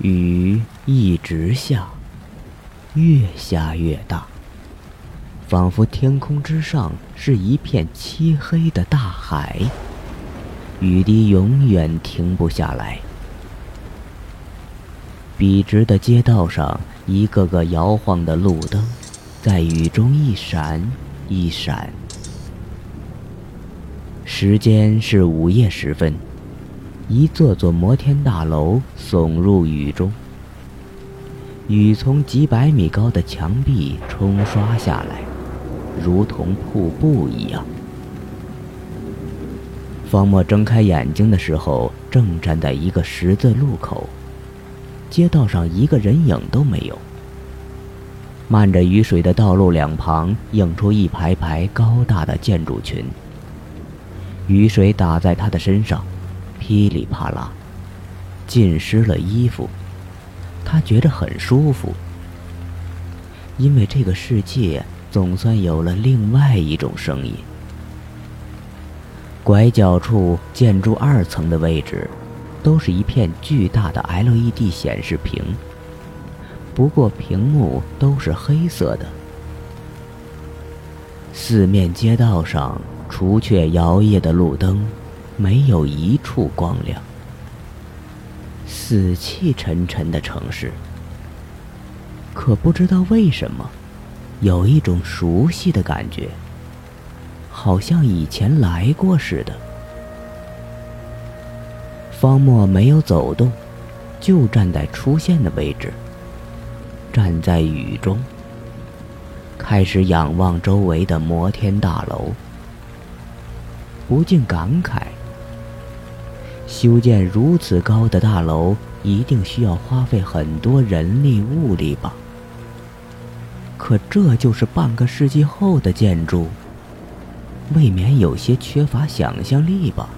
雨一直下，越下越大，仿佛天空之上是一片漆黑的大海，雨滴永远停不下来。笔直的街道上，一个个摇晃的路灯，在雨中一闪一闪。时间是午夜时分。一座座摩天大楼耸入雨中，雨从几百米高的墙壁冲刷下来，如同瀑布一样。方墨睁开眼睛的时候，正站在一个十字路口，街道上一个人影都没有。漫着雨水的道路两旁映出一排排高大的建筑群，雨水打在他的身上。噼里啪啦，浸湿了衣服，他觉得很舒服，因为这个世界总算有了另外一种声音。拐角处建筑二层的位置，都是一片巨大的 LED 显示屏，不过屏幕都是黑色的。四面街道上，除却摇曳的路灯。没有一处光亮，死气沉沉的城市。可不知道为什么，有一种熟悉的感觉，好像以前来过似的。方墨没有走动，就站在出现的位置，站在雨中，开始仰望周围的摩天大楼，不禁感慨。修建如此高的大楼，一定需要花费很多人力物力吧？可这就是半个世纪后的建筑，未免有些缺乏想象力吧？